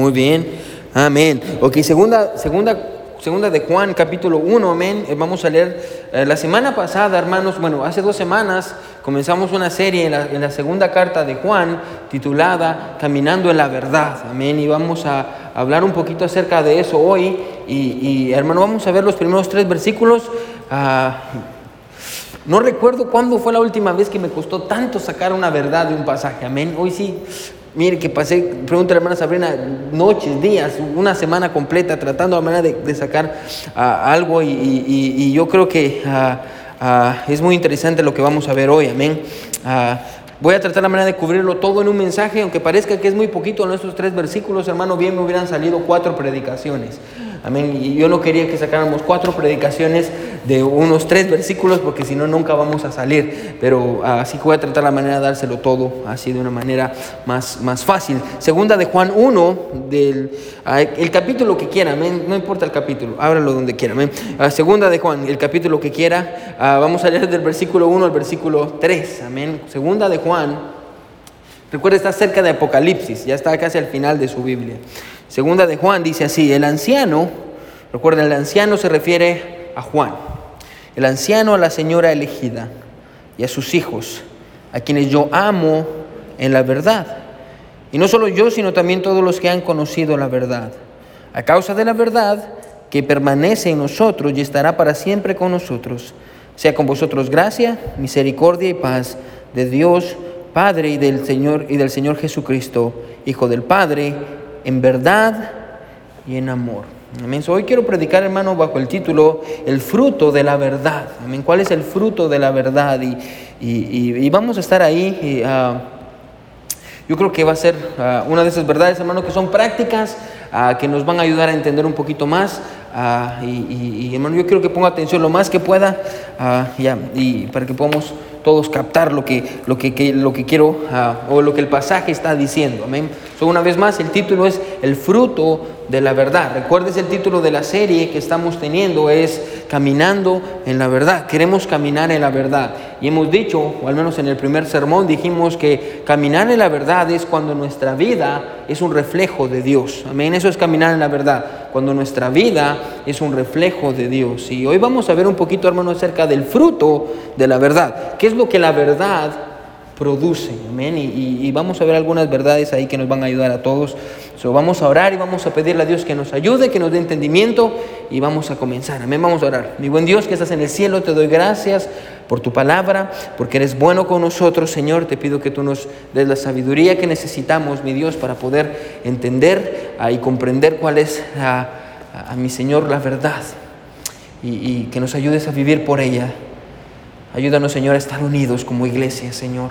Muy bien. Amén. Ok, segunda, segunda, segunda de Juan, capítulo 1, amén. Eh, Vamos a leer eh, la semana pasada, hermanos, bueno, hace dos semanas comenzamos una serie en la, en la segunda carta de Juan titulada Caminando en la verdad, amén. Y vamos a hablar un poquito acerca de eso hoy. Y, y, hermano, vamos a ver los primeros tres versículos. Ah, no recuerdo cuándo fue la última vez que me costó tanto sacar una verdad de un pasaje, amén. Hoy sí, mire que pasé, pregúntale a la hermana Sabrina, noches, días, una semana completa tratando la manera de, de sacar ah, algo y, y- y yo creo que ah, ah, es muy interesante lo que vamos a ver hoy, amén. Ah, voy a tratar la manera de cubrirlo todo en un mensaje, aunque parezca que es muy poquito en estos tres versículos, hermano, bien me hubieran salido cuatro predicaciones. Amén. Y yo no quería que sacáramos cuatro predicaciones de unos tres versículos porque si no nunca vamos a salir. Pero ah, así que voy a tratar la manera de dárselo todo así de una manera más, más fácil. Segunda de Juan 1, del, ah, el capítulo que quiera, amén. No importa el capítulo, ábralo donde quiera. Amén. Ah, segunda de Juan, el capítulo que quiera. Vamos a leer del versículo 1 al versículo 3. Amén. Segunda de Juan. Recuerda, está cerca de Apocalipsis, ya está casi al final de su Biblia. Segunda de Juan dice así, el anciano, recuerden, el anciano se refiere a Juan, el anciano a la señora elegida y a sus hijos, a quienes yo amo en la verdad. Y no solo yo, sino también todos los que han conocido la verdad. A causa de la verdad que permanece en nosotros y estará para siempre con nosotros. Sea con vosotros gracia, misericordia y paz de Dios Padre y del Señor y del Señor Jesucristo, Hijo del Padre, en verdad y en amor. Amén. Hoy quiero predicar, hermano, bajo el título El fruto de la verdad. Amén. ¿Cuál es el fruto de la verdad? Y, y- y- vamos a estar ahí. ah, yo creo que va a ser ah, una de esas verdades, hermano, que son prácticas, ah, que nos van a ayudar a entender un poquito más. ah, y, y- hermano, yo quiero que ponga atención lo más que pueda, ya, y para que podamos todos captar lo que, lo que, lo que quiero ah, o lo que el pasaje está diciendo. Amén. So, una vez más, el título es El fruto de la verdad. Recuerdes el título de la serie que estamos teniendo es Caminando en la verdad. Queremos caminar en la verdad. Y hemos dicho, o al menos en el primer sermón dijimos que caminar en la verdad es cuando nuestra vida es un reflejo de Dios. Amén. Eso es caminar en la verdad. Cuando nuestra vida es un reflejo de Dios. Y hoy vamos a ver un poquito, hermano, acerca del fruto de la verdad. ¿Qué es lo que la verdad produce. Amén. Y, vamos a ver algunas verdades ahí que nos van a ayudar a todos. So, vamos a orar y vamos a pedirle a Dios que nos ayude, que nos dé entendimiento y vamos a comenzar. Amén. Vamos a orar. Mi buen Dios que estás en el cielo, te doy gracias por tu palabra, porque eres bueno con nosotros, Señor. Te pido que tú nos des la sabiduría que necesitamos, mi Dios, para poder entender ah, y comprender cuál es, ah, a mi Señor, la verdad. Y, y que nos ayudes a vivir por ella. Ayúdanos, Señor, a estar unidos como iglesia, Señor,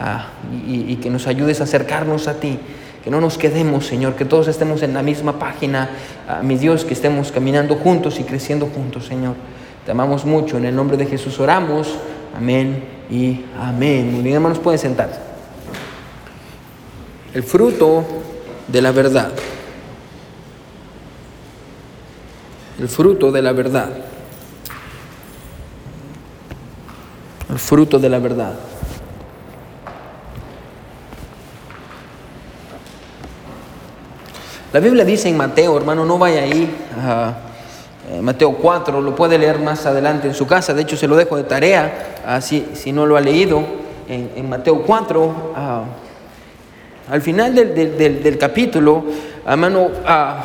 ah, y, que nos ayudes a acercarnos a ti, que no nos quedemos, Señor, que todos estemos en la misma página, ah, mi Dios, que estemos caminando juntos y creciendo juntos, Señor. Te amamos mucho, en el nombre de Jesús oramos, amén y amén. Muy bien, hermanos, pueden sentarse. El fruto de la verdad. El fruto de la verdad. el fruto de la verdad. La Biblia dice en Mateo, hermano, no vaya ahí, eh, Mateo 4, lo puede leer más adelante en su casa, de hecho se lo dejo de tarea, así, si no lo ha leído, en, en Mateo 4, ah, al final del, del- del- del capítulo, hermano, ah,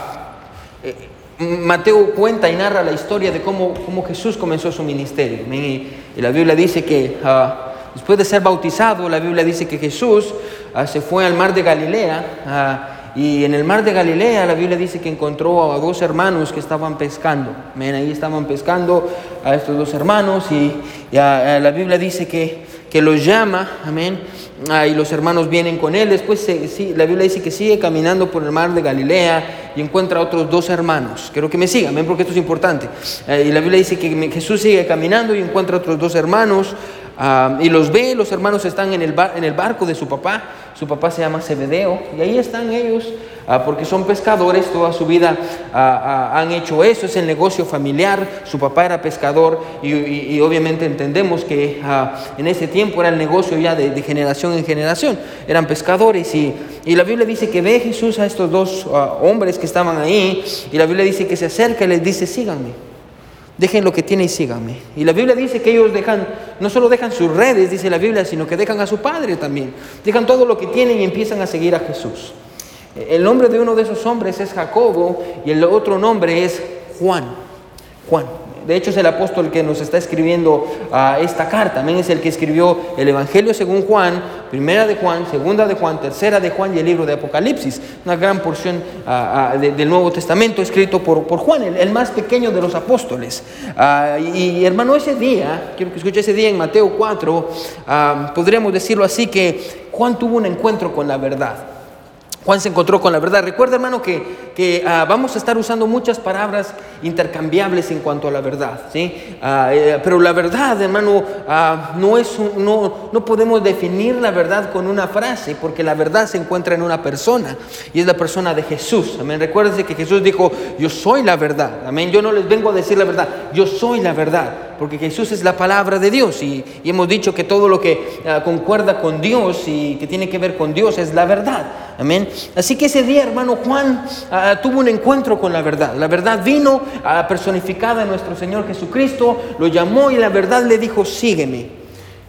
eh, Mateo cuenta y narra la historia de cómo, cómo Jesús comenzó su ministerio. Y, y la Biblia dice que ah, después de ser bautizado, la Biblia dice que Jesús se fue al mar de Galilea. Y en el mar de Galilea la Biblia dice que encontró a dos hermanos que estaban pescando. Amén, Ahí estaban pescando a estos dos hermanos y, y, ah, la Biblia dice que, que los llama. Amén. Ah, y los hermanos vienen con él. Después se- sí, la Biblia dice que sigue caminando por el mar de Galilea y encuentra a otros dos hermanos. Quiero que me sigan, amén, porque esto es importante. Eh, y la Biblia dice que Jesús sigue caminando y encuentra a otros dos hermanos. ah, y los ve, los hermanos están en el, bar- en el barco de su papá, su papá se llama Zebedeo, y ahí están ellos, ah, porque son pescadores, toda su vida ah, ah, han hecho eso, es el negocio familiar, su papá era pescador, y, obviamente entendemos que en ese tiempo era el negocio ya de, generación en generación, eran pescadores, y, y, la Biblia dice que ve Jesús a estos dos hombres que estaban ahí, y la Biblia dice que se acerca y les dice, síganme. Dejen lo que tienen y síganme. Y la Biblia dice que ellos dejan, no solo dejan sus redes, dice la Biblia, sino que dejan a su padre también. Dejan todo lo que tienen y empiezan a seguir a Jesús. El nombre de uno de esos hombres es Jacobo y el otro nombre es Juan. Juan. De hecho, es el apóstol que nos está escribiendo ah, esta carta. También es el que escribió el Evangelio según Juan, primera de Juan, segunda de Juan, tercera de Juan y el libro de Apocalipsis. Una gran porción ah, ah, del Nuevo Testamento escrito por, por Juan, el, más pequeño de los apóstoles. y, hermano, ese día, quiero que escuche ese día en Mateo 4, podríamos decirlo así, que Juan tuvo un encuentro con la verdad. Juan se encontró con la verdad. Recuerda, hermano, que, que ah, vamos a estar usando muchas palabras intercambiables en cuanto a la verdad, ¿sí? Ah, eh, pero la verdad, hermano, ah, no es no, no podemos definir la verdad con una frase, porque la verdad se encuentra en una persona y es la persona de Jesús. Amén. Recuérdense que Jesús dijo: Yo soy la verdad. Amén. Yo no les vengo a decir la verdad. Yo soy la verdad porque Jesús es la palabra de Dios y, hemos dicho que todo lo que ah, concuerda con Dios y que tiene que ver con Dios es la verdad. Amén. Así que ese día, hermano Juan ah, tuvo un encuentro con la verdad. La verdad vino a personificada en nuestro Señor Jesucristo, lo llamó y la verdad le dijo, sígueme.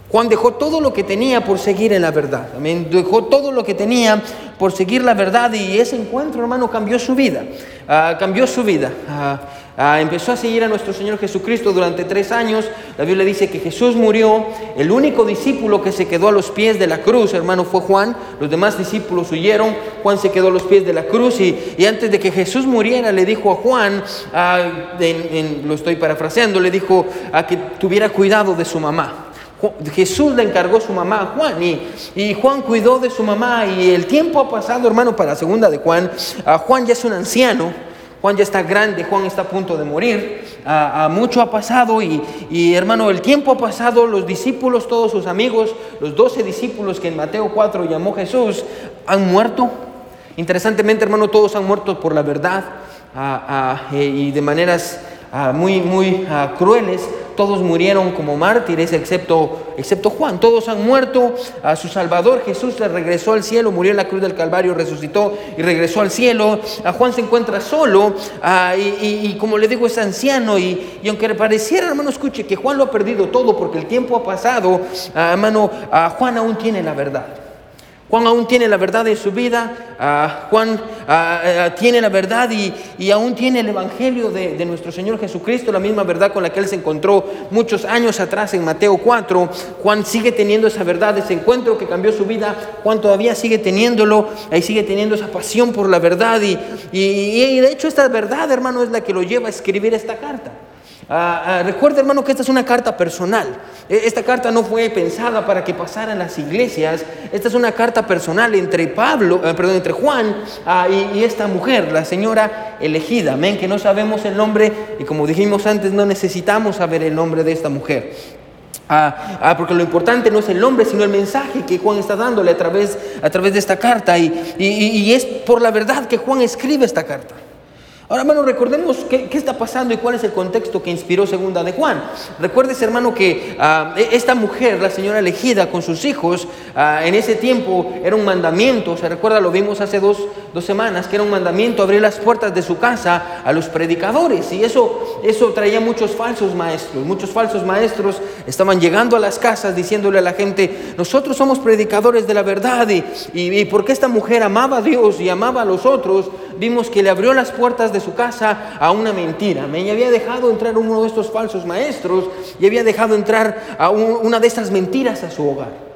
Juan dejó todo lo que tenía por seguir en la verdad. Amén. Dejó todo lo que tenía por seguir la verdad y ese encuentro, hermano, cambió su vida. Ah, cambió su vida. Ah, ah, empezó a seguir a nuestro Señor Jesucristo durante tres años. La Biblia dice que Jesús murió. El único discípulo que se quedó a los pies de la cruz, hermano, fue Juan. Los demás discípulos huyeron. Juan se quedó a los pies de la cruz y, antes de que Jesús muriera le dijo a Juan, lo estoy parafraseando, le dijo a que tuviera cuidado de su mamá. Jesús le encargó su mamá a Juan y, y, Juan cuidó de su mamá y el tiempo ha pasado, hermano, para la segunda de Juan. Juan ya es un anciano, Juan ya está grande, Juan está a punto de morir, a, mucho ha pasado y, y, hermano, el tiempo ha pasado, los discípulos, todos sus amigos, los doce discípulos que en Mateo 4 llamó Jesús, han muerto. Interesantemente, hermano, todos han muerto por la verdad eh, y de maneras muy, muy crueles todos murieron como mártires excepto, excepto Juan. Todos han muerto. A su Salvador Jesús le regresó al cielo, murió en la cruz del Calvario, resucitó y regresó al cielo. A Juan se encuentra solo ah, y, como le digo es anciano y, aunque le pareciera, hermano, escuche que Juan lo ha perdido todo porque el tiempo ha pasado, ah, hermano, Juan aún tiene la verdad. Juan aún tiene la verdad de su vida, ah, Juan ah, ah, tiene la verdad y, aún tiene el Evangelio de, nuestro Señor Jesucristo, la misma verdad con la que él se encontró muchos años atrás en Mateo 4. Juan sigue teniendo esa verdad, ese encuentro que cambió su vida, Juan todavía sigue teniéndolo, ahí sigue teniendo esa pasión por la verdad y, y de hecho esta verdad, hermano, es la que lo lleva a escribir esta carta. Ah, ah, recuerda, hermano, que esta es una carta personal. E, esta carta no fue pensada para que pasara en las iglesias. Esta es una carta personal entre Pablo, eh, perdón, entre Juan ah, y, esta mujer, la señora elegida. Amén, que no sabemos el nombre y como dijimos antes, no necesitamos saber el nombre de esta mujer. porque lo importante no es el nombre, sino el mensaje que Juan está dándole a través, a través de esta carta. y es por la verdad que Juan escribe esta carta. Ahora, hermano, recordemos qué, está pasando y cuál es el contexto que inspiró Segunda de Juan. Recuerdes, hermano, que ah, e, esta mujer, la señora elegida con sus hijos, ah, en ese tiempo era un mandamiento, se recuerda, lo vimos hace dos, semanas, que era un mandamiento abrir las puertas de su casa a los predicadores. Y eso, eso traía muchos falsos maestros. Muchos falsos maestros estaban llegando a las casas diciéndole a la gente, nosotros somos predicadores de la verdad. Y, y, y porque esta mujer amaba a Dios y amaba a los otros, vimos que le abrió las puertas de su casa a una mentira. Me había dejado entrar uno de estos falsos maestros y había dejado entrar a una de estas mentiras a su hogar.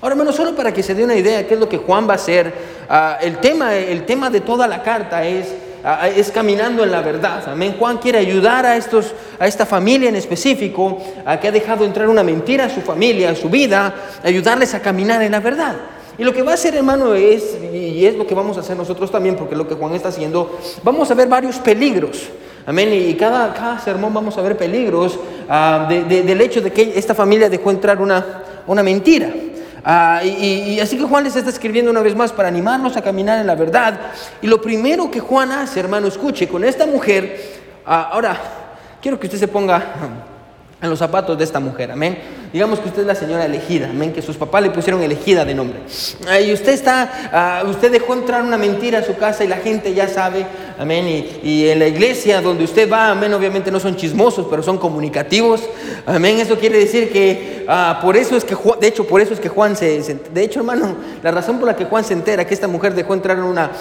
Ahora, hermano, solo para que se dé una idea de qué es lo que Juan va a hacer, ah, el, tema, el tema de toda la carta es, ah, es caminando en la verdad. Amén. Juan quiere ayudar a, estos, a esta familia en específico, a que ha dejado entrar una mentira a su familia, a su vida, ayudarles a caminar en la verdad. Y lo que va a hacer, hermano, es, y es lo que vamos a hacer nosotros también, porque lo que Juan está haciendo, vamos a ver varios peligros. Amén. Y cada, cada sermón vamos a ver peligros ah, del hecho de que esta familia dejó entrar una, una mentira. Ah, y, así que Juan les está escribiendo una vez más para animarnos a caminar en la verdad. Y lo primero que Juan hace, hermano, escuche, con esta mujer, ah, ahora quiero que usted se ponga en los zapatos de esta mujer, amén. Digamos que usted es la señora elegida, amén, que sus papás le pusieron elegida de nombre. Y usted está, ah, usted dejó entrar una mentira a su casa y la gente ya sabe, amén. Y, en la iglesia donde usted va, amén, obviamente no son chismosos, pero son comunicativos, amén. Eso quiere decir que ah, por eso es que, de hecho, por eso es que Juan se, de hecho, hermano, la razón por la que Juan se entera que esta mujer dejó entrar una,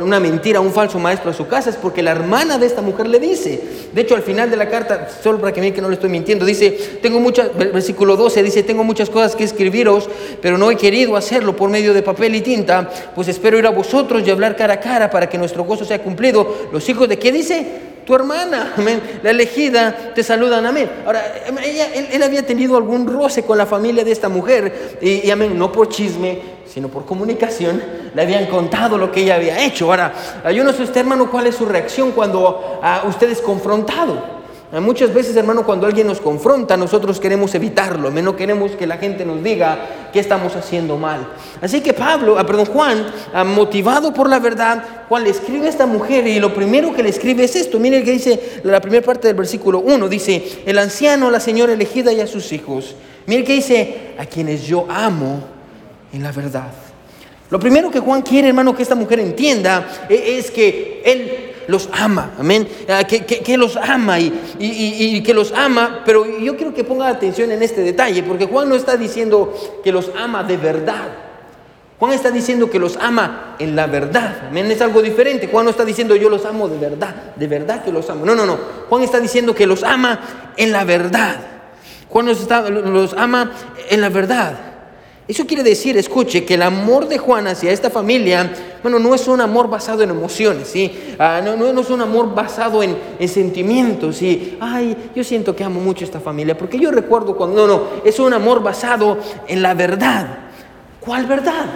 una mentira, un falso maestro a su casa es porque la hermana de esta mujer le dice. De hecho, al final de la carta, solo para que vean que no le estoy mintiendo, dice, tengo muchas versículo 12 dice, tengo muchas cosas que escribiros, pero no he querido hacerlo por medio de papel y tinta, pues espero ir a vosotros y hablar cara a cara para que nuestro gozo sea cumplido. Los hijos de qué dice? tu hermana, amén, la elegida, te saludan, amén. Ahora, ella, él, había tenido algún roce con la familia de esta mujer, y, amén, no por chisme, sino por comunicación, le habían contado lo que ella había hecho. Ahora, yo no sé usted, hermano, cuál es su reacción cuando uh, usted es confrontado. Muchas veces, hermano, cuando alguien nos confronta, nosotros queremos evitarlo, no queremos que la gente nos diga que estamos haciendo mal. Así que Pablo, ah, perdón, Juan, ah, motivado por la verdad, Juan le escribe a esta mujer y lo primero que le escribe es esto. Mire que dice la primera parte del versículo 1, dice, el anciano, la señora elegida y a sus hijos. Mire que dice, a quienes yo amo en la verdad. Lo primero que Juan quiere, hermano, que esta mujer entienda e, es que él los ama, amén, ah, que, los ama y, que los ama, pero yo quiero que ponga atención en este detalle, porque Juan no está diciendo que los ama de verdad. Juan está diciendo que los ama en la verdad. Amén, es algo diferente. Juan no está diciendo yo los amo de verdad, de verdad que los amo. No, no, no. Juan está diciendo que los ama en la verdad. Juan los ama en la verdad. Eso quiere decir, escuche, que el amor de Juan hacia esta familia, bueno, no es un amor basado en emociones, ¿sí? Ah, no, es un amor basado en, sentimientos, ¿sí? Ay, yo siento que amo mucho a esta familia, porque yo recuerdo cuando, no, no, es un amor basado en la verdad. ¿Cuál verdad?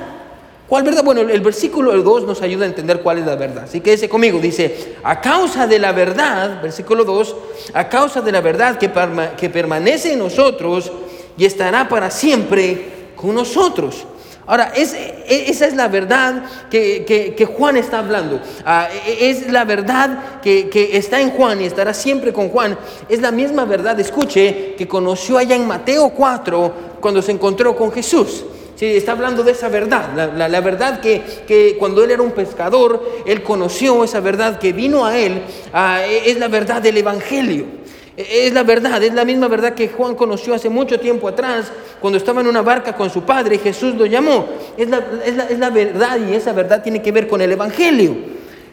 ¿Cuál verdad? Bueno, el versículo 2 nos ayuda a entender cuál es la verdad. Así que ese conmigo dice, a causa de la verdad, versículo 2, a causa de la verdad que, que permanece en nosotros y estará para siempre nosotros. Ahora, e, esa es la verdad que, Juan está hablando. Ah, e, es la verdad que, está en Juan y estará siempre con Juan. Es la misma verdad, escuche, que conoció allá en Mateo 4 cuando se encontró con Jesús. Sí, está hablando de esa verdad, la, verdad que, cuando él era un pescador, él conoció esa verdad que vino a él, ah, e, es la verdad del Evangelio. Es la verdad, es la misma verdad que Juan conoció hace mucho tiempo atrás, cuando estaba en una barca con su padre Jesús lo llamó. Es la, verdad y esa verdad tiene que ver con el Evangelio.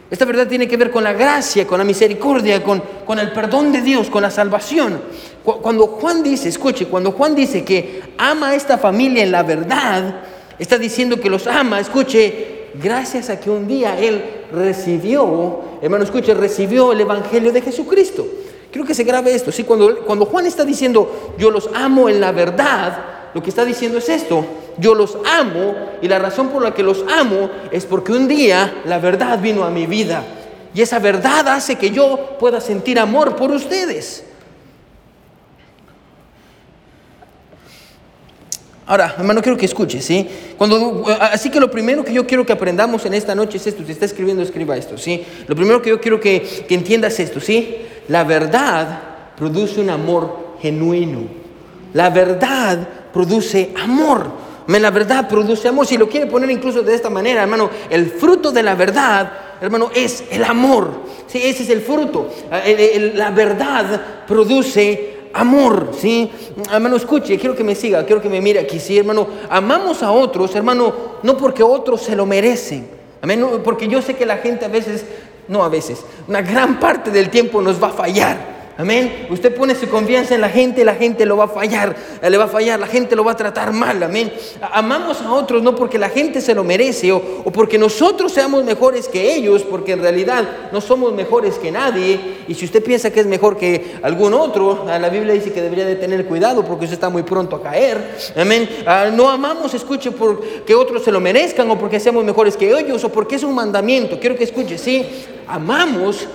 Esta verdad tiene que ver con la gracia, con la misericordia, con, con el perdón de Dios, con la salvación. Cuando Juan dice, escuche, cuando Juan dice que ama a esta familia en la verdad, está diciendo que los ama, escuche, gracias a que un día él recibió, hermano, escuche, recibió el Evangelio de Jesucristo. Quiero que se grabe esto. ¿sí? Cuando, cuando Juan está diciendo, yo los amo en la verdad, lo que está diciendo es esto. Yo los amo y la razón por la que los amo es porque un día la verdad vino a mi vida. Y esa verdad hace que yo pueda sentir amor por ustedes. Ahora, hermano, quiero que escuche, ¿sí? Cuando, así que lo primero que yo quiero que aprendamos en esta noche es esto. Si está escribiendo, escriba esto, ¿sí? Lo primero que yo quiero que, que entiendas es esto, ¿sí? La verdad produce un amor genuino. La verdad produce amor. La verdad produce amor. Si lo quiere poner incluso de esta manera, hermano, el fruto de la verdad, hermano, es el amor. Sí, ese es el fruto. Eh, la verdad produce amor, ¿sí? Hermano, escuche, quiero que me siga, quiero que me mire aquí, sí, hermano. Amamos a otros, hermano, no porque otros se lo merecen. Porque yo sé que la gente a veces no a veces, una gran parte del tiempo nos va a fallar. Amén. Usted pone su confianza en la gente, la gente lo va a fallar, le va a fallar, la gente lo va a tratar mal. Amén. Amamos a otros no porque la gente se lo merece o, porque nosotros seamos mejores que ellos, porque en realidad no somos mejores que nadie. Y si usted piensa que es mejor que algún otro, la Biblia dice que debería de tener cuidado porque usted está muy pronto a caer. Amén. Ah, no amamos, escuche, porque otros se lo merezcan o porque seamos mejores que ellos o porque es un mandamiento. Quiero que escuche, sí, amamos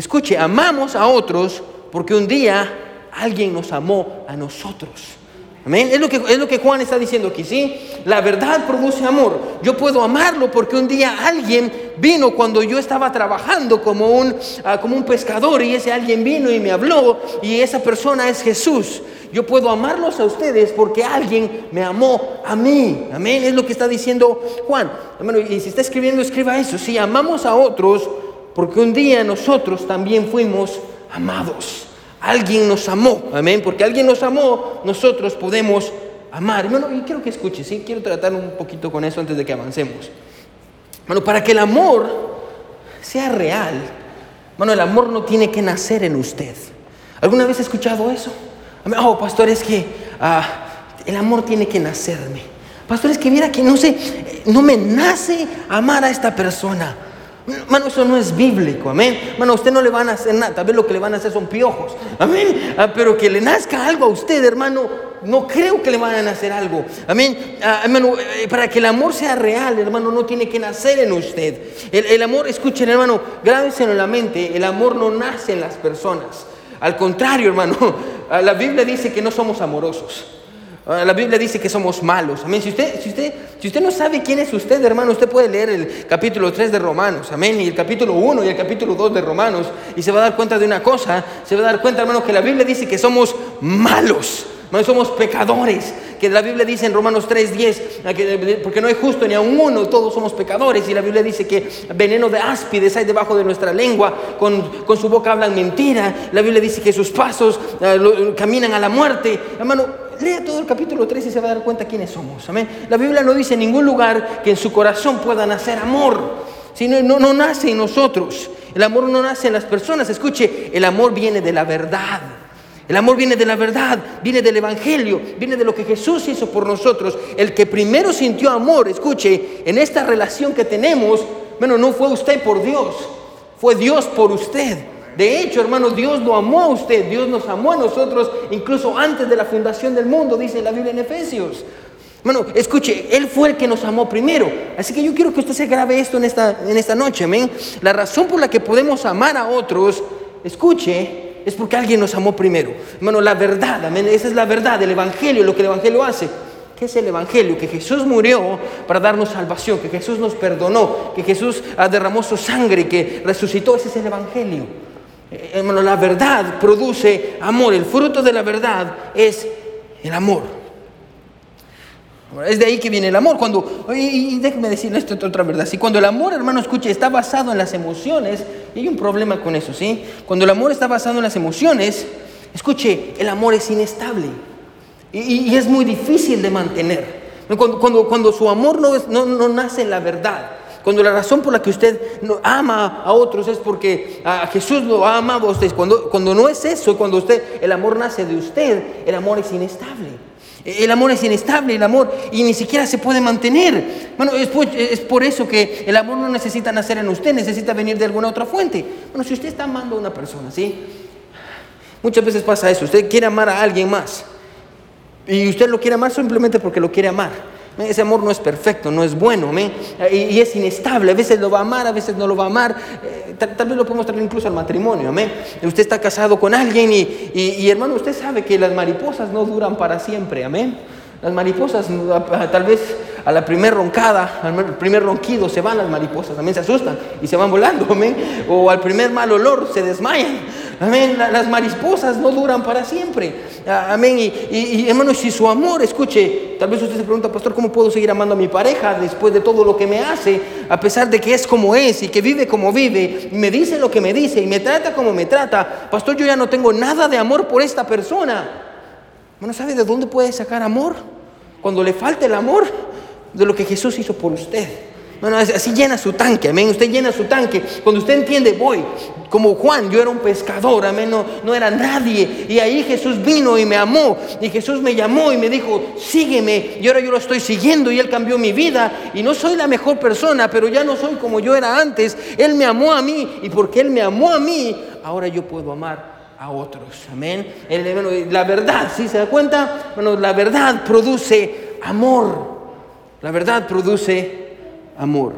Escuche, amamos a otros porque un día alguien nos amó a nosotros. Amén. Es lo, que, es lo que Juan está diciendo aquí, ¿sí? La verdad produce amor. Yo puedo amarlo porque un día alguien vino cuando yo estaba trabajando como un, ah, como un pescador y ese alguien vino y me habló y esa persona es Jesús. Yo puedo amarlos a ustedes porque alguien me amó a mí. Amén. Es lo que está diciendo Juan. y si está escribiendo, escriba eso. Si amamos a otros, porque un día nosotros también fuimos amados. Alguien nos amó, amén, porque alguien nos amó, nosotros podemos amar. Bueno, y quiero que escuche, ¿sí? Quiero tratar un poquito con eso antes de que avancemos. Bueno, para que el amor sea real, bueno, el amor no tiene que nacer en usted. ¿Alguna vez ha escuchado eso? Oh, pastor, es que ah, el amor tiene que nacerme. Pastor, es que mira que no sé, no me nace amar a esta persona. Mano, eso no es bíblico, amén. Mano, a usted no le van a hacer nada, tal vez lo que le van a hacer son piojos, amén. Ah, pero que le nazca algo a usted, hermano, no creo que le vayan a hacer algo, amén. Ah, hermano, eh, para que el amor sea real, hermano, no tiene que nacer en usted. El, amor, escuchen, hermano, grábenselo en la mente, el amor no nace en las personas. Al contrario, hermano, la Biblia dice que no somos amorosos. Ah, la Biblia dice que somos malos. Amén. Si usted, si, usted, si usted no sabe quién es usted, hermano, usted puede leer el capítulo 3 de Romanos. Amén. Y el capítulo 1 y el capítulo 2 de Romanos. Y se va a dar cuenta de una cosa. Se va a dar cuenta, hermano, que la Biblia dice que somos malos. No somos pecadores, que la Biblia dice en Romanos 3:10, porque no hay justo ni a uno, todos somos pecadores. Y la Biblia dice que veneno de áspides hay debajo de nuestra lengua, con, con su boca hablan mentira. La Biblia dice que sus pasos eh, caminan a la muerte. Hermano, lea todo el capítulo 3 y se va a dar cuenta quiénes somos. Amén. La Biblia no dice en ningún lugar que en su corazón pueda nacer amor. Sino no, no nace en nosotros. El amor no nace en las personas. Escuche, el amor viene de la verdad. El amor viene de la verdad, viene del Evangelio, viene de lo que Jesús hizo por nosotros. El que primero sintió amor, escuche, en esta relación que tenemos, bueno, no fue usted por Dios, fue Dios por usted. De hecho, hermano, Dios lo amó a usted, Dios nos amó a nosotros incluso antes de la fundación del mundo, dice la Biblia en Efesios. Bueno, escuche, Él fue el que nos amó primero. Así que yo quiero que usted se grabe esto en esta, en esta noche, amén. La razón por la que podemos amar a otros, escuche, es porque alguien nos amó primero. Hermano, la verdad, amén. Esa es la verdad del Evangelio, lo que el Evangelio hace. ¿Qué es el Evangelio? Que Jesús murió para darnos salvación, que Jesús nos perdonó, que Jesús ah, derramó su sangre, que resucitó. Ese es el Evangelio. Eh, hermano, la verdad produce amor. El fruto de la verdad es el amor. Es de ahí que viene el amor. Cuando, y, déjeme decirle esto otra verdad. Si cuando el amor, hermano, escuche, está basado en las emociones, hay un problema con eso, ¿sí? Cuando el amor está basado en las emociones, escuche, el amor es inestable y, es muy difícil de mantener. Cuando, cuando, cuando su amor no, no, no nace en la verdad, cuando la razón por la que usted ama a otros es porque a Jesús lo ha amado a usted. Cuando, cuando no es eso, cuando usted, el amor nace de usted, el amor es inestable. El amor es inestable, el amor, y ni siquiera se puede mantener. Bueno, es por, es por, eso que el amor no necesita nacer en usted, necesita venir de alguna otra fuente. Bueno, si usted está amando a una persona, ¿sí? Muchas veces pasa eso, usted quiere amar a alguien más. Y usted lo quiere amar simplemente porque lo quiere amar. Ese amor no es perfecto, no es bueno, y, es inestable. A veces lo va a amar, a veces no lo va a amar. Eh, tal, vez lo podemos traer incluso al matrimonio. ¿amén? Usted está casado con alguien y, y, hermano, usted sabe que las mariposas no duran para siempre. Amén. Las mariposas, tal vez a la primera roncada, al primer ronquido, se van las mariposas, también se asustan y se van volando, amén. O al primer mal olor se desmayan, amén. Las mariposas no duran para siempre, amén. Y, y, hermano, si su amor, escuche, tal vez usted se pregunta, pastor, ¿cómo puedo seguir amando a mi pareja después de todo lo que me hace, a pesar de que es como es y que vive como vive, y me dice lo que me dice y me trata como me trata? Pastor, yo ya no tengo nada de amor por esta persona. Bueno, ¿sabe de dónde puede sacar amor? Cuando le falta el amor de lo que Jesús hizo por usted. Bueno, así llena su tanque, amén. Usted llena su tanque. Cuando usted entiende, voy, como Juan, yo era un pescador, amén, no, no, era nadie. Y ahí Jesús vino y me amó. Y Jesús me llamó y me dijo, sígueme. Y ahora yo lo estoy siguiendo y Él cambió mi vida. Y no soy la mejor persona, pero ya no soy como yo era antes. Él me amó a mí. Y porque Él me amó a mí, ahora yo puedo amar a otros. Amén. La verdad, si se da cuenta? Bueno, la verdad produce amor. La verdad produce amor.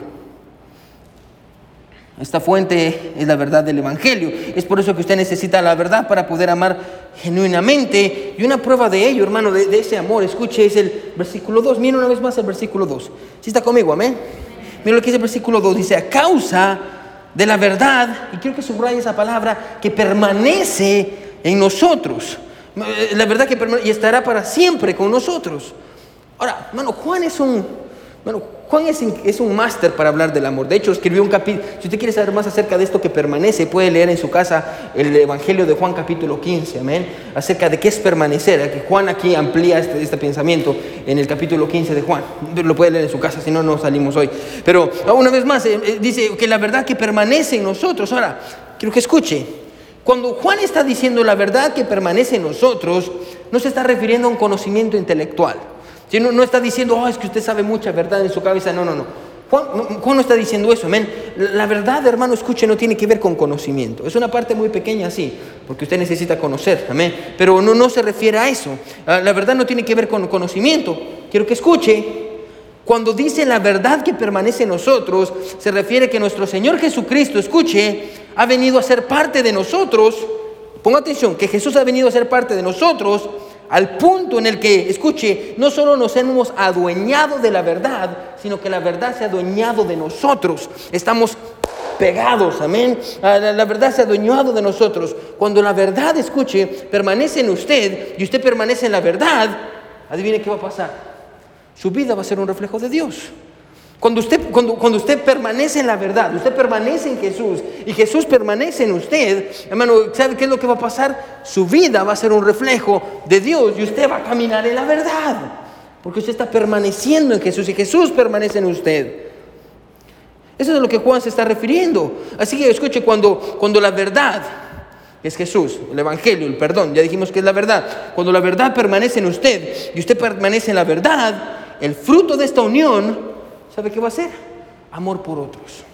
Esta fuente es la verdad del Evangelio. Es por eso que usted necesita la verdad para poder amar genuinamente. Y una prueba de ello, hermano, de, ese amor, escuche, es el versículo 2. Miren una vez más el versículo 2. Si está conmigo, amén. Miren lo que dice el versículo 2. Dice, a causa de la verdad, y quiero que subraye esa palabra, que permanece en nosotros. La verdad que permanece y estará para siempre con nosotros. Ahora, hermano, Juan es un bueno, Juan es, un máster para hablar del amor. De hecho, escribió un capítulo. Si usted quiere saber más acerca de esto que permanece, puede leer en su casa el Evangelio de Juan capítulo 15, amén. Acerca de qué es permanecer. Que Juan aquí amplía este, este, pensamiento en el capítulo 15 de Juan. Lo puede leer en su casa, si no, no salimos hoy. Pero una vez más, eh, eh, dice que la verdad que permanece en nosotros. Ahora, quiero que escuche. Cuando Juan está diciendo la verdad que permanece en nosotros, no se está refiriendo a un conocimiento intelectual. No, está diciendo, oh, es que usted sabe mucha verdad en su cabeza. No, no, no. Juan, no está diciendo eso, amén. La verdad, hermano, escuche, no tiene que ver con conocimiento. Es una parte muy pequeña, sí, porque usted necesita conocer, amén. Pero no, no se refiere a eso. Ah, la verdad no tiene que ver con conocimiento. Quiero que escuche. Cuando dice la verdad que permanece en nosotros, se refiere que nuestro Señor Jesucristo, escuche, ha venido a ser parte de nosotros. Ponga atención, que Jesús ha venido a ser parte de nosotros al punto en el que, escuche, no solo nos hemos adueñado de la verdad, sino que la verdad se ha adueñado de nosotros. Estamos pegados, amén. Ah, la verdad se ha adueñado de nosotros. Cuando la verdad, escuche, permanece en usted y usted permanece en la verdad, adivine qué va a pasar. Su vida va a ser un reflejo de Dios. Cuando usted, cuando, cuando usted permanece en la verdad, usted permanece en Jesús y Jesús permanece en usted, hermano, ¿sabe qué es lo que va a pasar? Su vida va a ser un reflejo de Dios y usted va a caminar en la verdad. Porque usted está permaneciendo en Jesús y Jesús permanece en usted. Eso es a lo que Juan se está refiriendo. Así que escuche, cuando, cuando la verdad es Jesús, el Evangelio, el perdón, ya dijimos que es la verdad. Cuando la verdad permanece en usted y usted permanece en la verdad, el fruto de esta unión ¿sabe qué va a hacer? Amor por otros.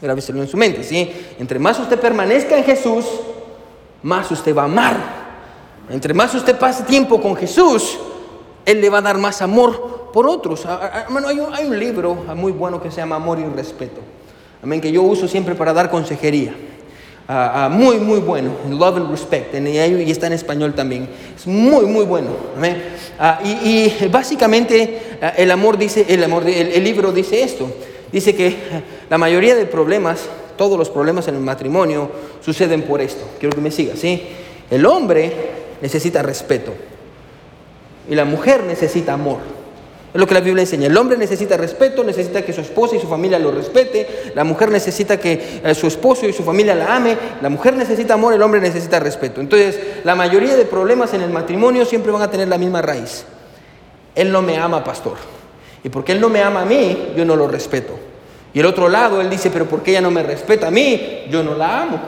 Grábeselo en su mente, ¿sí? Entre más usted permanezca en Jesús, más usted va a amar. Entre más usted pase tiempo con Jesús, Él le va a dar más amor por otros. Hermano, hay un, hay un libro muy bueno que se llama Amor y Respeto. Amén, que yo uso siempre para dar consejería. Ah, muy, muy bueno, Love and Respect, y está en español también. Es muy, muy bueno. y, básicamente el amor dice, el, amor, el, libro dice esto, dice que la mayoría de problemas, todos los problemas en el matrimonio suceden por esto. Quiero que me siga, ¿sí? El hombre necesita respeto y la mujer necesita amor. Es lo que la Biblia enseña. El hombre necesita respeto, necesita que su esposa y su familia lo respete. La mujer necesita que eh, su esposo y su familia la ame. La mujer necesita amor, el hombre necesita respeto. Entonces, la mayoría de problemas en el matrimonio siempre van a tener la misma raíz. Él no me ama, pastor. Y porque él no me ama a mí, yo no lo respeto. Y el otro lado, él dice, pero porque ella no me respeta a mí, yo no la amo.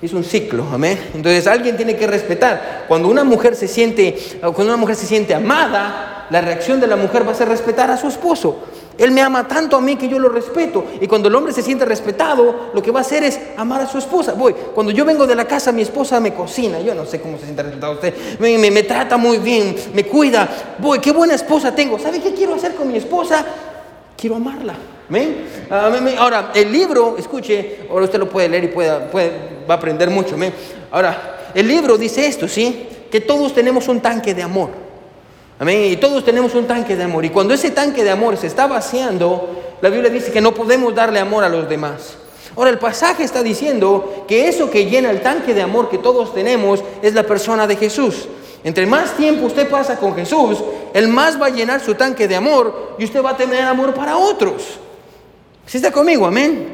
Es un ciclo, amén. Entonces alguien tiene que respetar. Cuando una mujer se siente, cuando una mujer se siente amada, la reacción de la mujer va a ser respetar a su esposo. Él me ama tanto a mí que yo lo respeto. Y cuando el hombre se siente respetado, lo que va a hacer es amar a su esposa. Voy, cuando yo vengo de la casa, mi esposa me cocina. Yo no sé cómo se siente respetado usted. Me, me, trata muy bien, me cuida. Voy, qué buena esposa tengo. ¿Sabe qué quiero hacer con mi esposa? Quiero amarla. ¿Ven? Ah, ahora, el libro, escuche, ahora usted lo puede leer y puede, puede, va a aprender mucho. Ahora, el libro dice esto, ¿sí? Que todos tenemos un tanque de amor. Amén. Y todos tenemos un tanque de amor. Y cuando ese tanque de amor se está vaciando, la Biblia dice que no podemos darle amor a los demás. Ahora el pasaje está diciendo que eso que llena el tanque de amor que todos tenemos es la persona de Jesús. Entre más tiempo usted pasa con Jesús, Él más va a llenar su tanque de amor y usted va a tener amor para otros. ¿Sí está conmigo? Amén.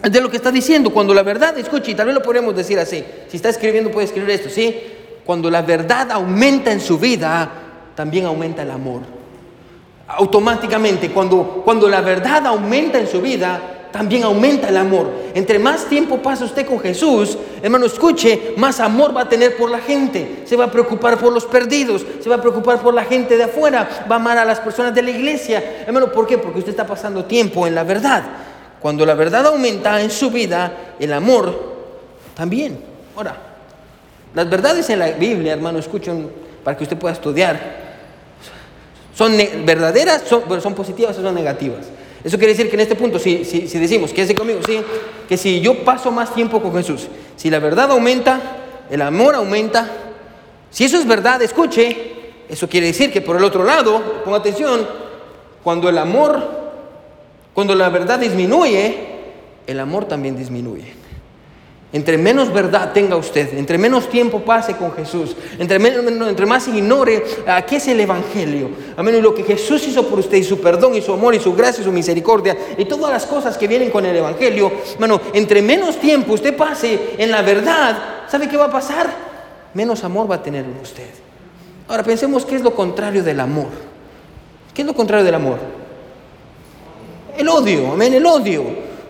De lo que está diciendo, cuando la verdad, escuche, y tal vez lo podríamos decir así, si está escribiendo puede escribir esto, ¿sí? Cuando la verdad aumenta en su vida, también aumenta el amor. Automáticamente, cuando, cuando la verdad aumenta en su vida, también aumenta el amor. Entre más tiempo pasa usted con Jesús, hermano, escuche, más amor va a tener por la gente. Se va a preocupar por los perdidos, se va a preocupar por la gente de afuera, va a amar a las personas de la iglesia. Hermano, ¿por qué? Porque usted está pasando tiempo en la verdad. Cuando la verdad aumenta en su vida, el amor también. Ahora, las verdades en la Biblia, hermano, escuchen para que usted pueda estudiar ¿Son verdaderas, son, son positivas o son negativas? Eso quiere decir que en este punto, si, si, si decimos, quédese conmigo, sí, que si yo paso más tiempo con Jesús, si la verdad aumenta, el amor aumenta, Si eso es verdad, escuche, eso quiere decir que por el otro lado, ponga atención, cuando el amor, cuando la verdad disminuye, el amor también disminuye. Entre menos verdad tenga usted, entre menos tiempo pase con Jesús, entre, entre más ignore a qué es el Evangelio, a menos lo que Jesús hizo por usted y su perdón y su amor y su gracia y su misericordia y todas las cosas que vienen con el Evangelio, bueno, entre menos tiempo usted pase en la verdad, ¿sabe qué va a pasar? Menos amor va a tener en usted. Ahora pensemos qué es lo contrario del amor. ¿Qué es lo contrario del amor? El odio, amén, el odio.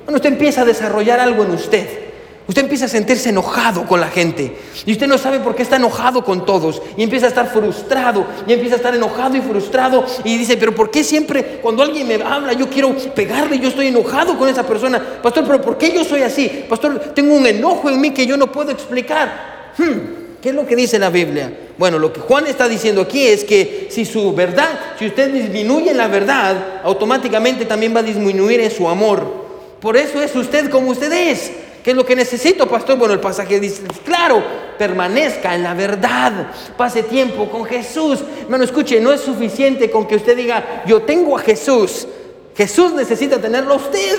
Bueno, usted empieza a desarrollar algo en usted Usted empieza a sentirse enojado con la gente y usted no sabe por qué está enojado con todos y empieza a estar frustrado y empieza a estar enojado y frustrado y dice, pero ¿por qué siempre cuando alguien me habla yo quiero pegarle, yo estoy enojado con esa persona? Pastor, pero ¿por qué yo soy así? Pastor, tengo un enojo en mí que yo no puedo explicar. Hmm, ¿Qué es lo que dice la Biblia? Bueno, lo que Juan está diciendo aquí es que si su verdad, si usted disminuye la verdad, automáticamente también va a disminuir en su amor. Por eso es usted como usted es. ¿Qué es lo que necesito, pastor? Bueno, el pasaje dice, claro, permanezca en la verdad, pase tiempo con Jesús. Hermano, escuche, no es suficiente con que usted diga, yo tengo a Jesús. Jesús necesita tenerlo a usted.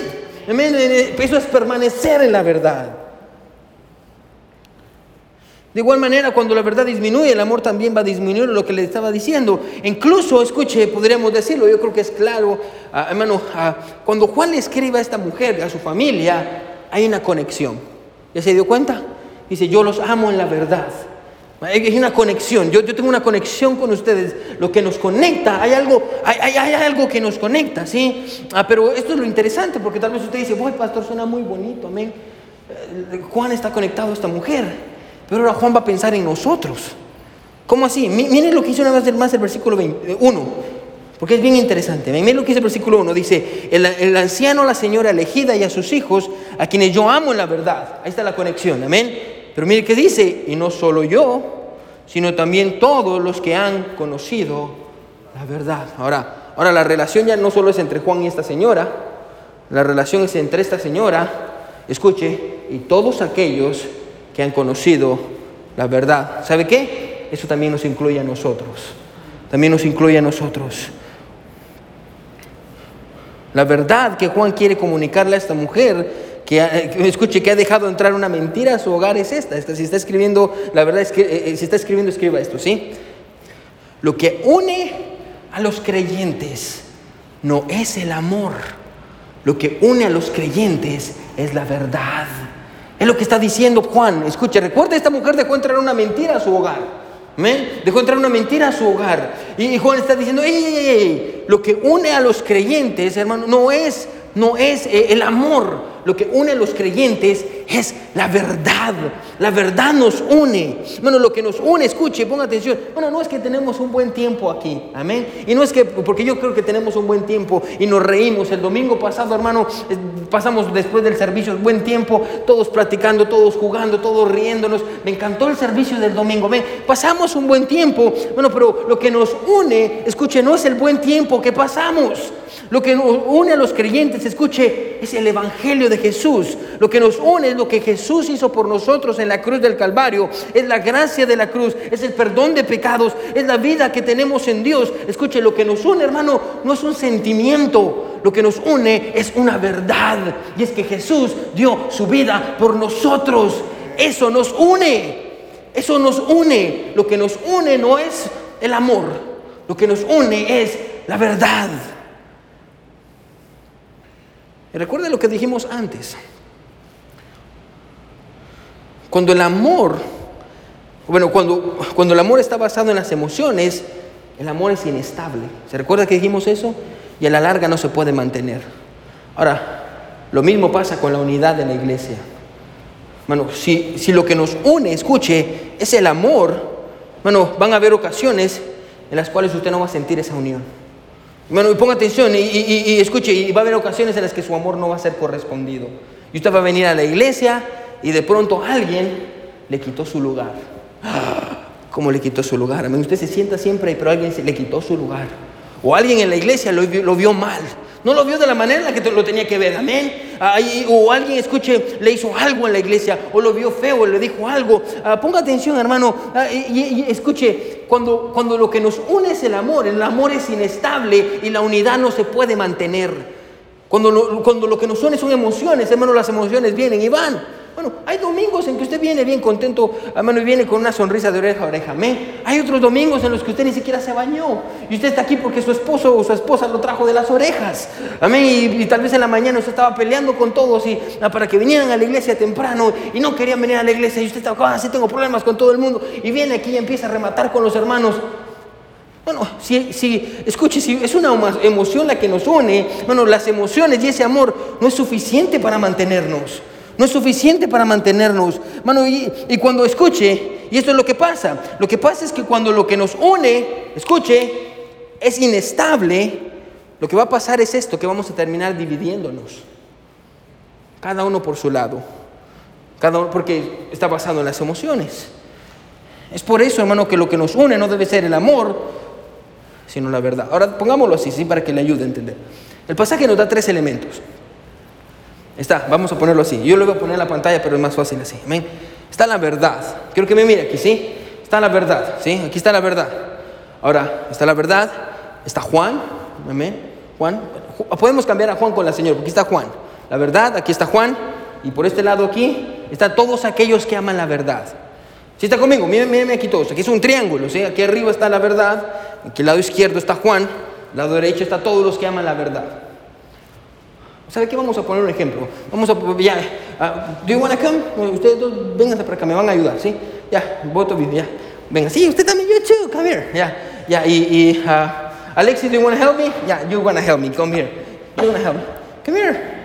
Eso es permanecer en la verdad. De igual manera, cuando la verdad disminuye, el amor también va a disminuir lo que le estaba diciendo. Incluso, escuche, podríamos decirlo, yo creo que es claro, ah, hermano, ah, cuando Juan le escribe a esta mujer, a su familia, hay una conexión. ¿Ya se dio cuenta? Dice, yo los amo en la verdad. Hay una conexión, yo, yo tengo una conexión con ustedes, lo que nos conecta, hay algo, hay, hay, algo que nos conecta, ¿sí? Ah, pero esto es lo interesante, porque tal vez usted dice, voy pastor, suena muy bonito, amén. Eh, Juan está conectado a esta mujer, pero ahora Juan va a pensar en nosotros. ¿Cómo así? Miren lo que hizo una vez más el versículo 1. Porque es bien interesante. Miren lo que dice el versículo 1. Dice, el, anciano, la señora elegida y a sus hijos, a quienes yo amo en la verdad. Ahí está la conexión. Amén. Pero mire qué dice. Y no solo yo, sino también todos los que han conocido la verdad. Ahora, ahora la relación ya no solo es entre Juan y esta señora. La relación es entre esta señora, escuche, y todos aquellos que han conocido la verdad. ¿Sabe qué? Eso también nos incluye a nosotros. También nos incluye a nosotros. La verdad que Juan quiere comunicarle a esta mujer, que, escuche, que ha dejado entrar una mentira a su hogar es esta. esta si está escribiendo, la verdad es que eh, eh, si está escribiendo, escriba esto, ¿sí? Lo que une a los creyentes no es el amor. Lo que une a los creyentes es la verdad. Es lo que está diciendo Juan. Escuche, recuerda, esta mujer dejó entrar una mentira a su hogar. Dejó entrar una mentira a su hogar. Y Juan está diciendo, lo que une a los creyentes, hermano, no es, no es eh, el amor, lo que une a los creyentes es la verdad. La verdad nos une. Bueno, lo que nos une, escuche, ponga atención. Bueno, no es que tenemos un buen tiempo aquí, amén. Y no es que, porque yo creo que tenemos un buen tiempo y nos reímos. El domingo pasado, hermano, eh, pasamos después del servicio buen tiempo, todos platicando, todos jugando, todos riéndonos. Me encantó el servicio del domingo. Pasamos un buen tiempo. Bueno, pero lo que nos une, escuche, no es el buen tiempo que pasamos. Lo que nos une a los creyentes, escuche, es el Evangelio de Jesús. Lo que nos une es lo que Jesús hizo por nosotros en la cruz del Calvario. Es la gracia de la cruz, es el perdón de pecados, es la vida que tenemos en Dios. Escuche, lo que nos une, hermano, no es un sentimiento. Lo que nos une es una verdad. Y es que Jesús dio su vida por nosotros. Eso nos une. Eso nos une. Lo que nos une no es el amor. Lo que nos une es la verdad. Y recuerden lo que dijimos antes. Cuando el amor, bueno, cuando, cuando el amor está basado en las emociones, el amor es inestable. ¿Se recuerda que dijimos eso? Y a la larga no se puede mantener. Ahora, lo mismo pasa con la unidad de la iglesia. Bueno, si, si lo que nos une, escuche, es el amor, bueno, van a haber ocasiones en las cuales usted no va a sentir esa unión. Bueno, y ponga atención y, escuche, y va a haber ocasiones en las que su amor no va a ser correspondido. Y usted va a venir a la iglesia y de pronto alguien le quitó su lugar. ¿Cómo le quitó su lugar? Usted se sienta siempre, pero alguien le quitó su lugar. O alguien en la iglesia lo, vio mal. No lo vio de la manera en la que lo tenía que ver, amén. o alguien escuche, le hizo algo en la iglesia, o lo vio feo, le dijo algo. Ah, ponga atención, hermano, ah, y, escuche, cuando, cuando lo que nos une es el amor, el amor es inestable y la unidad no se puede mantener. Cuando lo, cuando lo que nos une son emociones, hermano, las emociones vienen y van. Bueno, hay domingos en que usted viene bien contento, hermano, y viene con una sonrisa de oreja a oreja. Amén. Hay otros domingos en los que usted ni siquiera se bañó. Y usted está aquí porque su esposo o su esposa lo trajo de las orejas. Amén. Y, tal vez en la mañana usted estaba peleando con todos y, ah, para que vinieran a la iglesia temprano y no querían venir a la iglesia. Y usted estaba, ah, sí tengo problemas con todo el mundo. Y viene aquí y empieza a rematar con los hermanos. Bueno, si, si, escuche, si es una emoción la que nos une, bueno, las emociones y ese amor no es suficiente para mantenernos. No es suficiente para mantenernos. Mano, y, cuando escuche, y esto es lo que pasa, lo que pasa es que cuando lo que nos une, escuche, es inestable, lo que va a pasar es esto, que vamos a terminar dividiéndonos. Cada uno por su lado. Cada uno, porque está basado en las emociones. Es por eso, hermano, que lo que nos une no debe ser el amor, sino la verdad. Ahora pongámoslo así, ¿sí? para que le ayude a entender. El pasaje nos da tres elementos. Está, vamos a ponerlo así. Yo lo voy a poner en la pantalla, pero es más fácil así. Amén. Está la verdad. Quiero que me mire aquí, ¿sí? Está la verdad, ¿sí? Aquí está la verdad. Ahora, está la verdad. Está Juan. Amén. Juan. Podemos cambiar a Juan con la señora, porque está Juan. La verdad, aquí está Juan. Y por este lado aquí están todos aquellos que aman la verdad. ¿Sí está conmigo? Mírenme, aquí todos. Aquí es un triángulo, ¿sí? Aquí arriba está la verdad. Aquí al lado izquierdo está Juan. Lado derecho está todos los que aman la verdad. ¿Sabe qué? Vamos a poner un ejemplo. Vamos a, ya, uh, do you want to come? Ustedes dos, vengan para acá, me van a ayudar, ¿sí? Ya, voto bien, ya. Venga, sí, usted también, you too, come here. Ya, ya, y, y uh, Alexis, do you want to help me? Yeah, you want to help me, come here. You want to help me? Come here.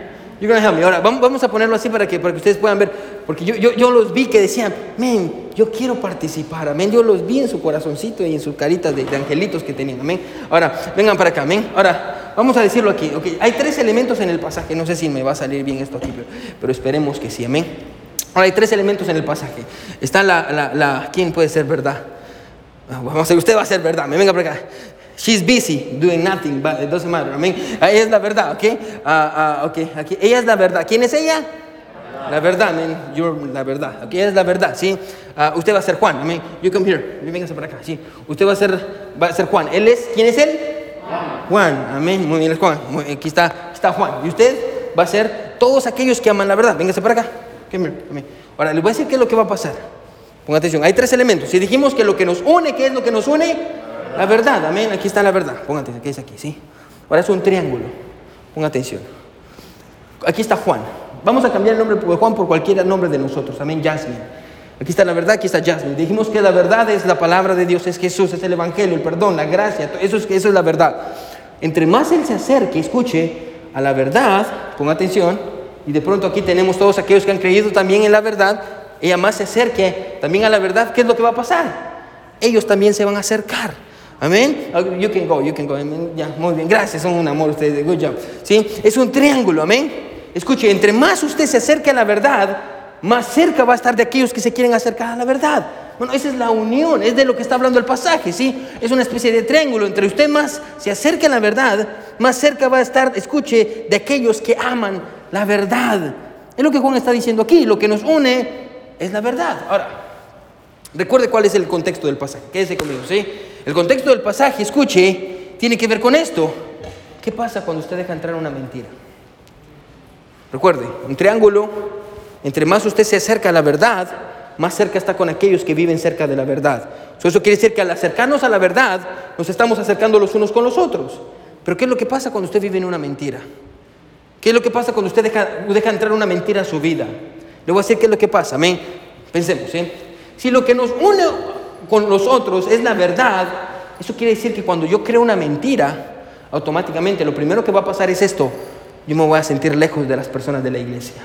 You're to help me. Ahora, vamos a ponerlo así para que, para que ustedes puedan ver, porque yo, yo, yo los vi que decían, men, yo quiero participar, amén. Yo los vi en su corazoncito y en sus caritas de, de angelitos que tenían, amén. Ahora, vengan para acá, amén. Ahora, Vamos a decirlo aquí. Okay. Hay tres elementos en el pasaje. No sé si me va a salir bien esto aquí, pero, esperemos que sí. Amén. Ahora hay tres elementos en el pasaje. Está la, la, la ¿quién puede ser verdad? Ah, vamos a usted va a ser verdad. Me venga para acá. She's busy doing nothing, but it doesn't matter. Amén. Ella es la verdad, ¿ok? Ah, ah, okay. Aquí. Ella es la verdad. ¿Quién es ella? La verdad, amén. You're la verdad. Ella es la verdad, ¿sí? usted va a ser Juan, amén. You come here. Véngase para acá, ¿sí? Usted va a ser, va a ser Juan. Él es, ¿quién es él? Juan, amén. Muy bien, Juan. Aquí está, está Juan. Y usted va a ser todos aquellos que aman la verdad. Véngase para acá. Ahora, les voy a decir qué es lo que va a pasar. Ponga atención. Hay tres elementos. Si dijimos que lo que nos une, ¿qué es lo que nos une? La verdad. Amén. Aquí está la verdad. Atención. ¿Qué es aquí? ¿Sí? Ahora es un triángulo. Ponga atención. Aquí está Juan. Vamos a cambiar el nombre de Juan por cualquier nombre de nosotros. Amén. Jasmine. Aquí está la verdad, aquí está Jasmine. Dijimos que la verdad es la palabra de Dios, es Jesús, es el Evangelio, el perdón, la gracia, eso es, eso es la verdad. Entre más Él se acerque, escuche a la verdad, ponga atención, y de pronto aquí tenemos todos aquellos que han creído también en la verdad, ella más se acerque también a la verdad, ¿qué es lo que va a pasar? Ellos también se van a acercar. Amén. You can go, you can go. Ya, muy bien. Gracias, son un amor ustedes. Good job. ¿Sí? Es un triángulo. Amén. Escuche, entre más usted se acerque a la verdad, más cerca va a estar de aquellos que se quieren acercar a la verdad. Bueno, esa es la unión, es de lo que está hablando el pasaje, ¿sí? Es una especie de triángulo. Entre usted más se acerca a la verdad, más cerca va a estar, escuche, de aquellos que aman la verdad. Es lo que Juan está diciendo aquí. Lo que nos une es la verdad. Ahora, recuerde cuál es el contexto del pasaje. Quédese conmigo, ¿sí? El contexto del pasaje, escuche, tiene que ver con esto. ¿Qué pasa cuando usted deja entrar una mentira? Recuerde, un triángulo entre más usted se acerca a la verdad, más cerca está con aquellos que viven cerca de la verdad. Eso quiere decir que al acercarnos a la verdad, nos estamos acercando los unos con los otros. Pero ¿qué es lo que pasa cuando usted vive en una mentira? ¿Qué es lo que pasa cuando usted deja, entrar una mentira a su vida? Le voy a decir qué es lo que pasa. Amén. Pensemos, Si lo que nos une con los otros es la verdad, eso quiere decir que cuando yo creo una mentira, automáticamente lo primero que va a pasar es esto. Yo me voy a sentir lejos de las personas de la iglesia.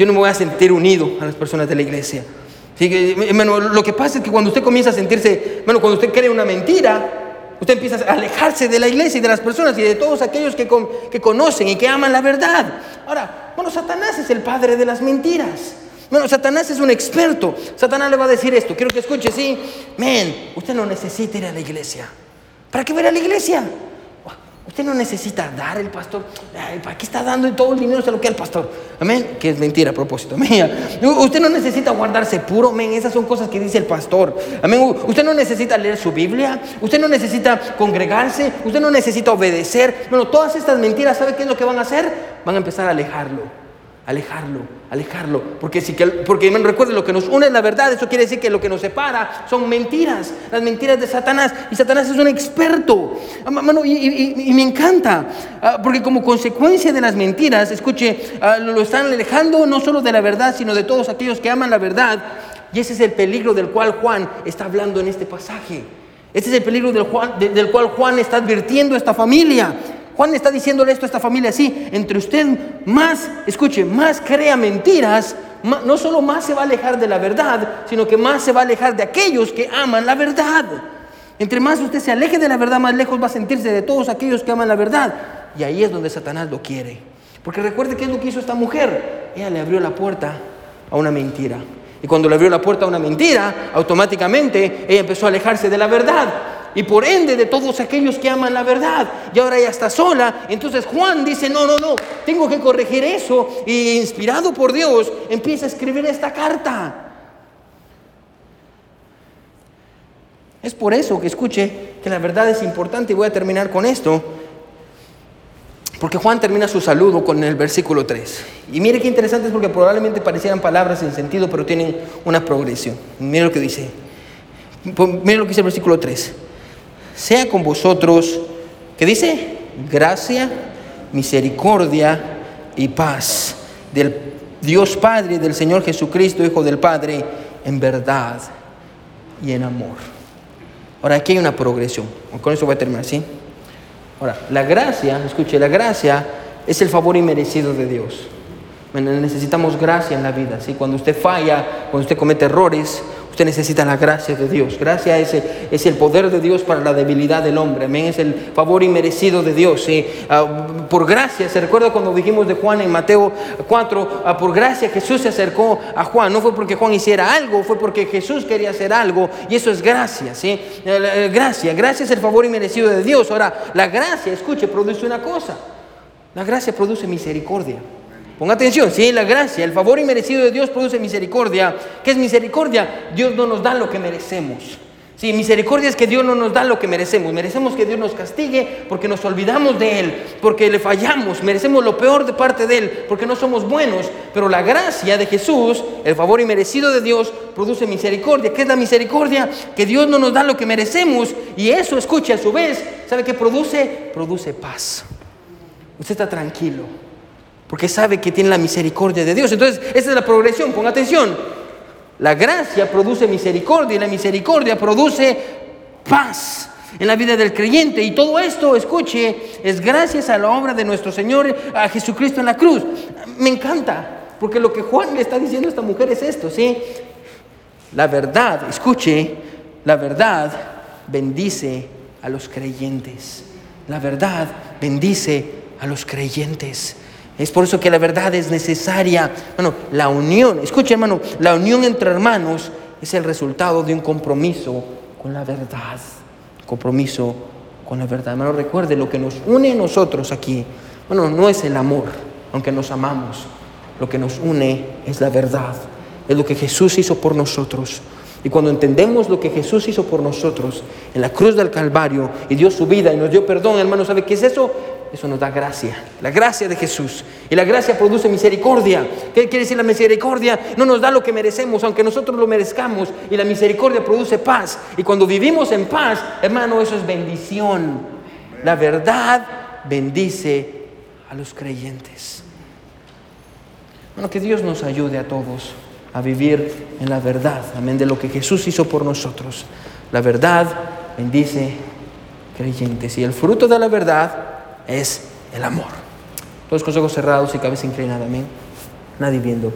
Yo no me voy a sentir unido a las personas de la iglesia. lo que pasa es que cuando usted comienza a sentirse, bueno, cuando usted cree una mentira, usted empieza a alejarse de la iglesia y de las personas y de todos aquellos que, que conocen y que aman la verdad. Ahora, bueno, Satanás es el padre de las mentiras. Bueno, Satanás es un experto. Satanás le va a decir esto. Quiero que escuche, sí. Men, usted no necesita ir a la iglesia. ¿Para qué ir a la iglesia? Usted no necesita dar el pastor. ¿Para qué está dando todo el dinero? Se lo que el pastor. Amén. Que es mentira a propósito. Amén. Usted no necesita guardarse puro. Amén. Esas son cosas que dice el pastor. Amén. Usted no necesita leer su Biblia. Usted no necesita congregarse. Usted no necesita obedecer. Bueno, todas estas mentiras, ¿sabe qué es lo que van a hacer? Van a empezar a alejarlo alejarlo, alejarlo. Porque, si que, porque recuerden, lo que nos une es la verdad, eso quiere decir que lo que nos separa son mentiras, las mentiras de Satanás. Y Satanás es un experto. Ah, y, me encanta, ah, porque como consecuencia de las mentiras, escuche, ah, lo están alejando no solo de la verdad, sino de todos aquellos que aman la verdad. Y ese es el peligro del cual Juan está hablando en este pasaje. Ese es el peligro del, del cual Juan está advirtiendo a esta familia. Juan está diciéndole esto a esta familia así, entre usted más, escuche, más crea mentiras, no solo más se va a alejar de la verdad, sino que más se va a alejar de aquellos que aman la verdad. Entre más usted se aleje de la verdad, más lejos va a sentirse de todos aquellos que aman la verdad. Y ahí es donde Satanás lo quiere. Porque recuerde qué es lo que hizo esta mujer. Ella le abrió la puerta a una mentira. Y cuando le abrió la puerta a una mentira, automáticamente ella empezó a alejarse de la verdad y por ende de todos aquellos que aman la verdad. Y ahora ella está sola. Entonces Juan dice, no, no, no, tengo que corregir eso. Y inspirado por Dios, empieza a escribir esta carta. Es por eso que escuche que la verdad es importante y voy a terminar con esto. Porque Juan termina su saludo con el versículo 3. Y mire qué interesante es porque probablemente parecieran palabras sin sentido, pero tienen una progresión. Mire lo que dice. Mire lo que dice el versículo 3 sea con vosotros, ¿qué dice? Gracia, misericordia y paz del Dios Padre, del Señor Jesucristo, Hijo del Padre, en verdad y en amor. Ahora, aquí hay una progresión. Con eso voy a terminar, ¿sí? Ahora, la gracia, escuche, la gracia es el favor inmerecido de Dios. Necesitamos gracia en la vida, ¿sí? Cuando usted falla, cuando usted comete errores, Usted necesita la gracia de Dios. Gracia es, es el poder de Dios para la debilidad del hombre. Amén. Es el favor inmerecido de Dios. Ah, por gracia, se recuerda cuando dijimos de Juan en Mateo 4, ah, por gracia Jesús se acercó a Juan. No fue porque Juan hiciera algo, fue porque Jesús quería hacer algo. Y eso es gracia. ¿sí? Eh, eh, gracia, gracia es el favor inmerecido de Dios. Ahora, la gracia, escuche, produce una cosa. La gracia produce misericordia. Ponga atención, si la gracia, el favor inmerecido de Dios produce misericordia. ¿Qué es misericordia? Dios no nos da lo que merecemos. Sí, misericordia es que Dios no nos da lo que merecemos. Merecemos que Dios nos castigue porque nos olvidamos de Él, porque le fallamos. Merecemos lo peor de parte de Él porque no somos buenos. Pero la gracia de Jesús, el favor inmerecido de Dios, produce misericordia. ¿Qué es la misericordia? Que Dios no nos da lo que merecemos. Y eso, escuche, a su vez, ¿sabe qué produce? Produce paz. Usted está tranquilo porque sabe que tiene la misericordia de Dios. Entonces, esa es la progresión, ponga atención. La gracia produce misericordia y la misericordia produce paz en la vida del creyente. Y todo esto, escuche, es gracias a la obra de nuestro Señor, a Jesucristo en la cruz. Me encanta, porque lo que Juan le está diciendo a esta mujer es esto, ¿sí? La verdad, escuche, la verdad bendice a los creyentes. La verdad bendice a los creyentes. Es por eso que la verdad es necesaria. Bueno, la unión, escuche hermano, la unión entre hermanos es el resultado de un compromiso con la verdad. Compromiso con la verdad. Hermano, recuerde, lo que nos une a nosotros aquí, bueno, no es el amor, aunque nos amamos. Lo que nos une es la verdad. Es lo que Jesús hizo por nosotros. Y cuando entendemos lo que Jesús hizo por nosotros en la cruz del Calvario y dio su vida y nos dio perdón, hermano, ¿sabe qué es eso? Eso nos da gracia, la gracia de Jesús. Y la gracia produce misericordia. ¿Qué quiere decir la misericordia? No nos da lo que merecemos, aunque nosotros lo merezcamos. Y la misericordia produce paz. Y cuando vivimos en paz, hermano, eso es bendición. La verdad bendice a los creyentes. Bueno, que Dios nos ayude a todos a vivir en la verdad, amén, de lo que Jesús hizo por nosotros. La verdad bendice creyentes. Y el fruto de la verdad es el amor. Todos con ojos cerrados y cabeza inclinada, amén. Nadie viendo.